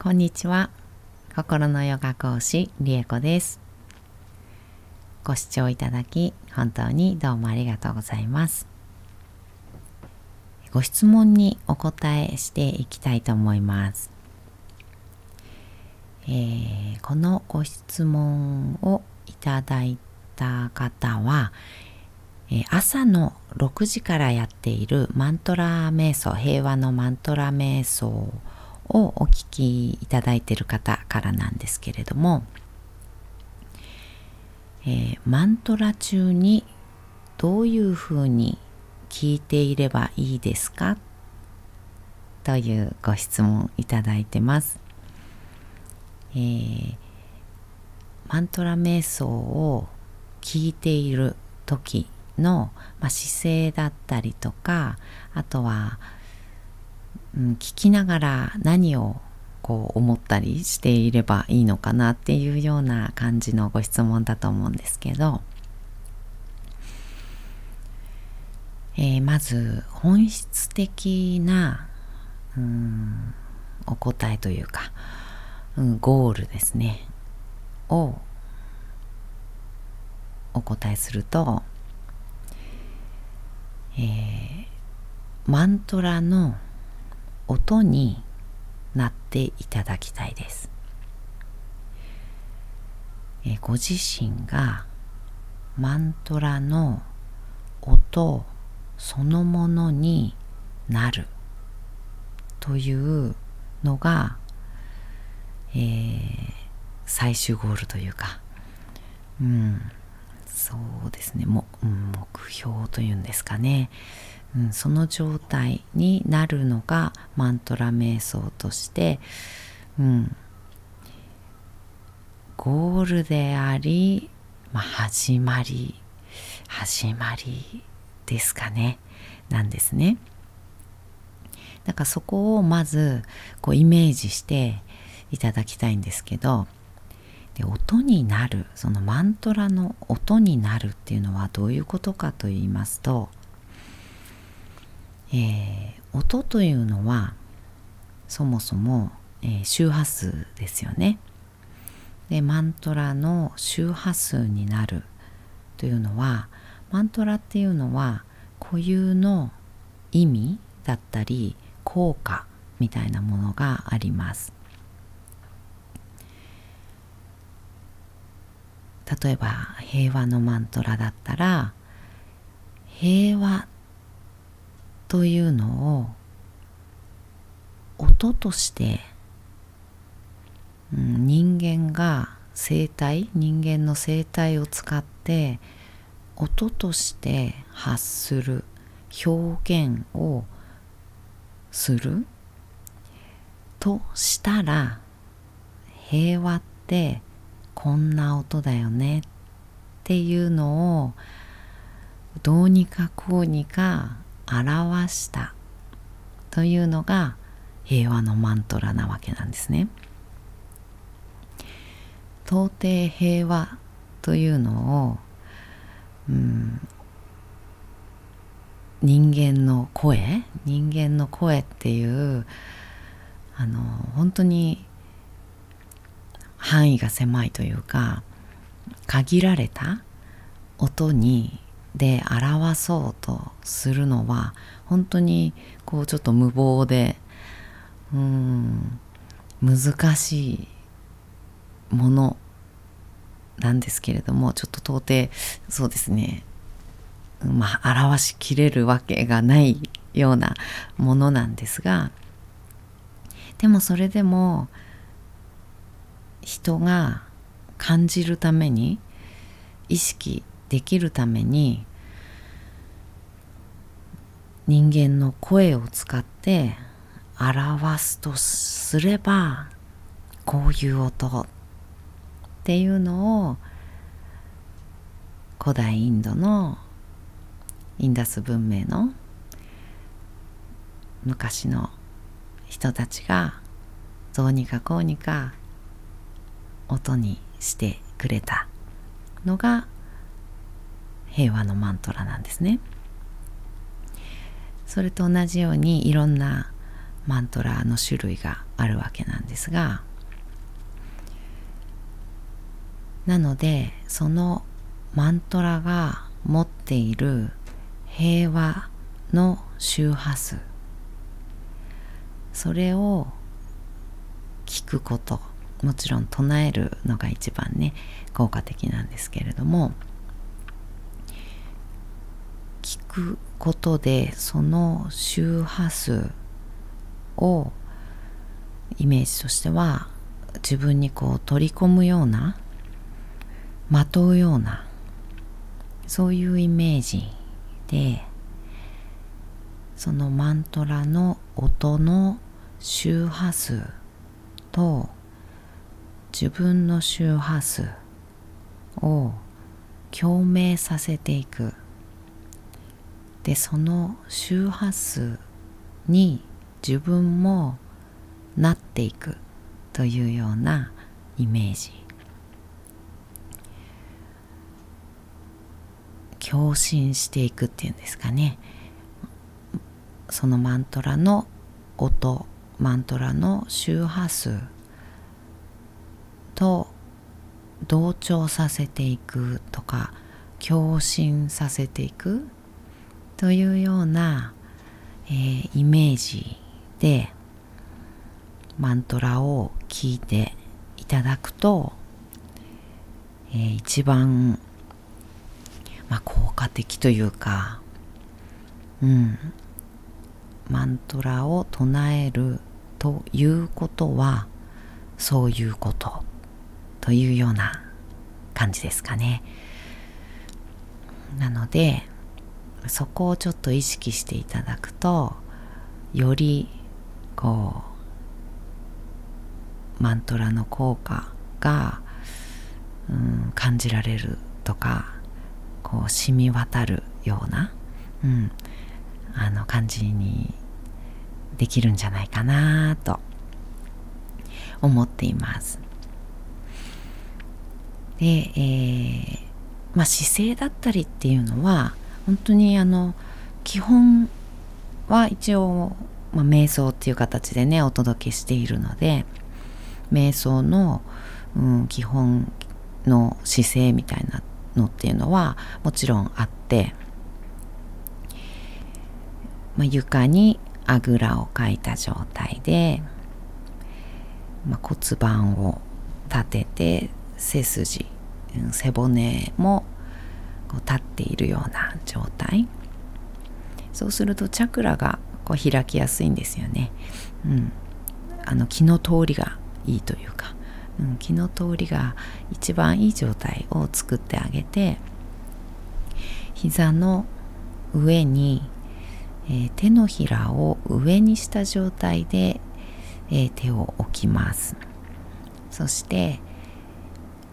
こんにちは。心のヨガ講師、りえこです。ご視聴いただき、本当にどうもありがとうございます。ご質問にお答えしていきたいと思います。えー、このご質問をいただいた方は、え、朝の6時からやっているマントラ瞑想、平和のマントラ瞑想ををお聞きいただいている方からなんですけれども、えー、マントラ中にどういうふうに聞いていればいいですか？というご質問いただいてます。えー、マントラ瞑想を聞いている時の、まあ、姿勢だったりとかあとはうん、聞きながら何をこう思ったりしていればいいのかなっていうような感じのご質問だと思うんですけど、えー、まず本質的な、うん、お答えというか、うん、ゴールですね。をお答えすると、えー、マントラの「音になっていただきたいです。えご自身がマントラの音そのものになるというのが、えー、最終ゴールというか、うん、そうですねも、目標というんですかね、うん、その状態になるのがマントラ瞑想として、うん、ゴールであり、まあ、始まり始まりですかね。なんですね。だからそこをまずこうイメージしていただきたいんですけどで音になるそのマントラの音になるっていうのはどういうことかと言いますとえー、音というのはそもそも、えー、周波数ですよね。でマントラの周波数になるというのはマントラっていうのは固有の意味だったり効果みたいなものがあります。例えば平和のマントラだったら平和というのを音として、うん、人間が声帯人間の声帯を使って音として発する表現をするとしたら平和ってこんな音だよねっていうのをどうにかこうにか表したというのが平和のマントラなわけなんですね。到底平和というのを、うん、人間の声人間の声っていうあの本当に範囲が狭いというか限られた音にで表そうとするのは本当にこうちょっと無謀でうん難しいものなんですけれどもちょっと到底そうですね。まあ表しきれるわけがないようなものなんですがでもそれでも人が感じるために意識できるために人間の声を使って表すとすればこういう音っていうのを古代インドのインダス文明の昔の人たちがどうにかこうにか音にしてくれたのが平和のマントラなんですね。それと同じようにいろんなマントラの種類があるわけなんですがなのでそのマントラが持っている平和の周波数それを聞くこともちろん唱えるのが一番ね効果的なんですけれども聞くことでその周波数をイメージとしては自分にこう取り込むようなまとうようなそういうイメージでそのマントラの音の周波数と自分の周波数を共鳴させていく。でその周波数に自分もなっていくというようなイメージ。共振していくっていうんですかね。そのマントラの音マントラの周波数と同調させていくとか共振させていくというような、えー、イメージでマントラを聞いていただくと、えー、一番、まあ、効果的というか、うん、マントラを唱えるということはそういうことというような感じですかね。なのでそこをちょっと意識していただくとよりこうマントラの効果が、うん、感じられるとかこう染み渡るような、うん、あの感じにできるんじゃないかなと思っています。で、えー、まあ、姿勢だったりっていうのは本当にあの基本は一応、まあ、瞑想っていう形でねお届けしているので瞑想の、うん、基本の姿勢みたいなのっていうのはもちろんあって、まあ、床にあぐらをかいた状態で、まあ、骨盤を立てて背筋背骨もこう立っているような状態。そうするとチャクラがこう開きやすいんですよね、うん、あの気の通りがいいというか、うん、気の通りが一番いい状態を作ってあげて膝の上にえー、手のひらを上にした状態で、えー、手を置きます。そして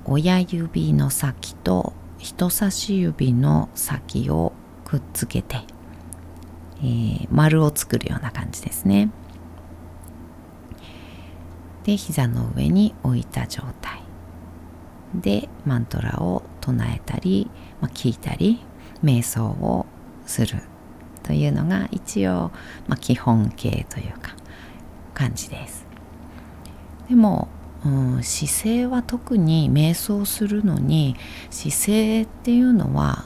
親指の先と人差し指の先をくっつけて、えー、丸を作るような感じですね。で膝の上に置いた状態。でマントラを唱えたり、まあ、聞いたり瞑想をするというのが一応、まあ、基本形というか感じです。でも、うん、姿勢は特に瞑想するのに姿勢っていうのは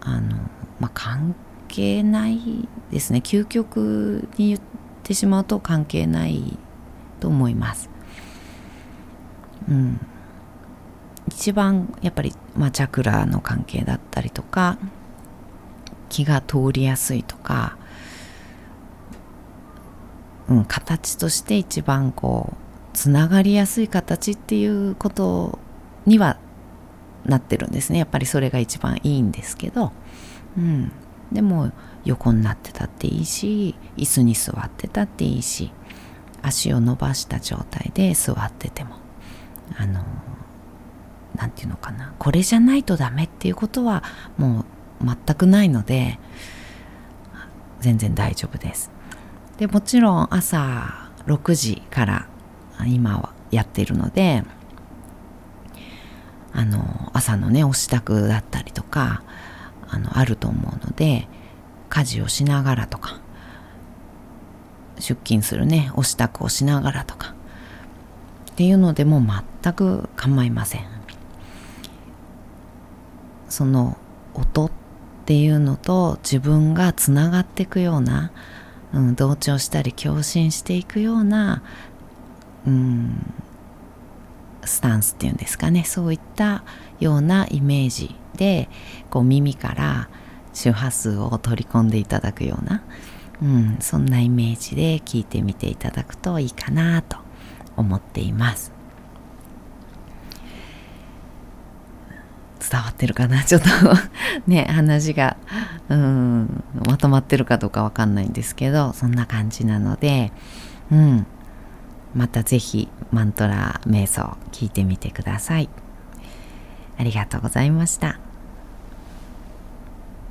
あの、まあ、関係ないですね究極に言ってしまうと関係ないと思います。うん、一番やっぱり、まあ、チャクラの関係だったりとか気が通りやすいとか、うん、形として一番こうつながりやすい形っていうことにはなってるんですね。やっぱりそれが一番いいんですけど、うん、でも横になってたっていいし椅子に座ってたっていいし足を伸ばした状態で座っててもあの何て言うのかな。これじゃないとダメっていうことはもう全くないので全然大丈夫です。でもちろん朝6時から今はやっているのであの朝のねお支度だったりとかあのあると思うので家事をしながらとか出勤するねお支度をしながらとかっていうのでも全く構いません。その音っていうのと自分がつながっていくような、うん、同調したり共振していくような、うん、スタンスっていうんですかね。そういったようなイメージでこう耳から周波数を取り込んでいただくような、うん、そんなイメージで聞いてみていただくといいかなと思っています。伝わってるかな？ちょっとね話がうんまとまってるかどうかわかんないんですけどそんな感じなのでうん。また是非マントラ瞑想聞いてみてください。ありがとうございました。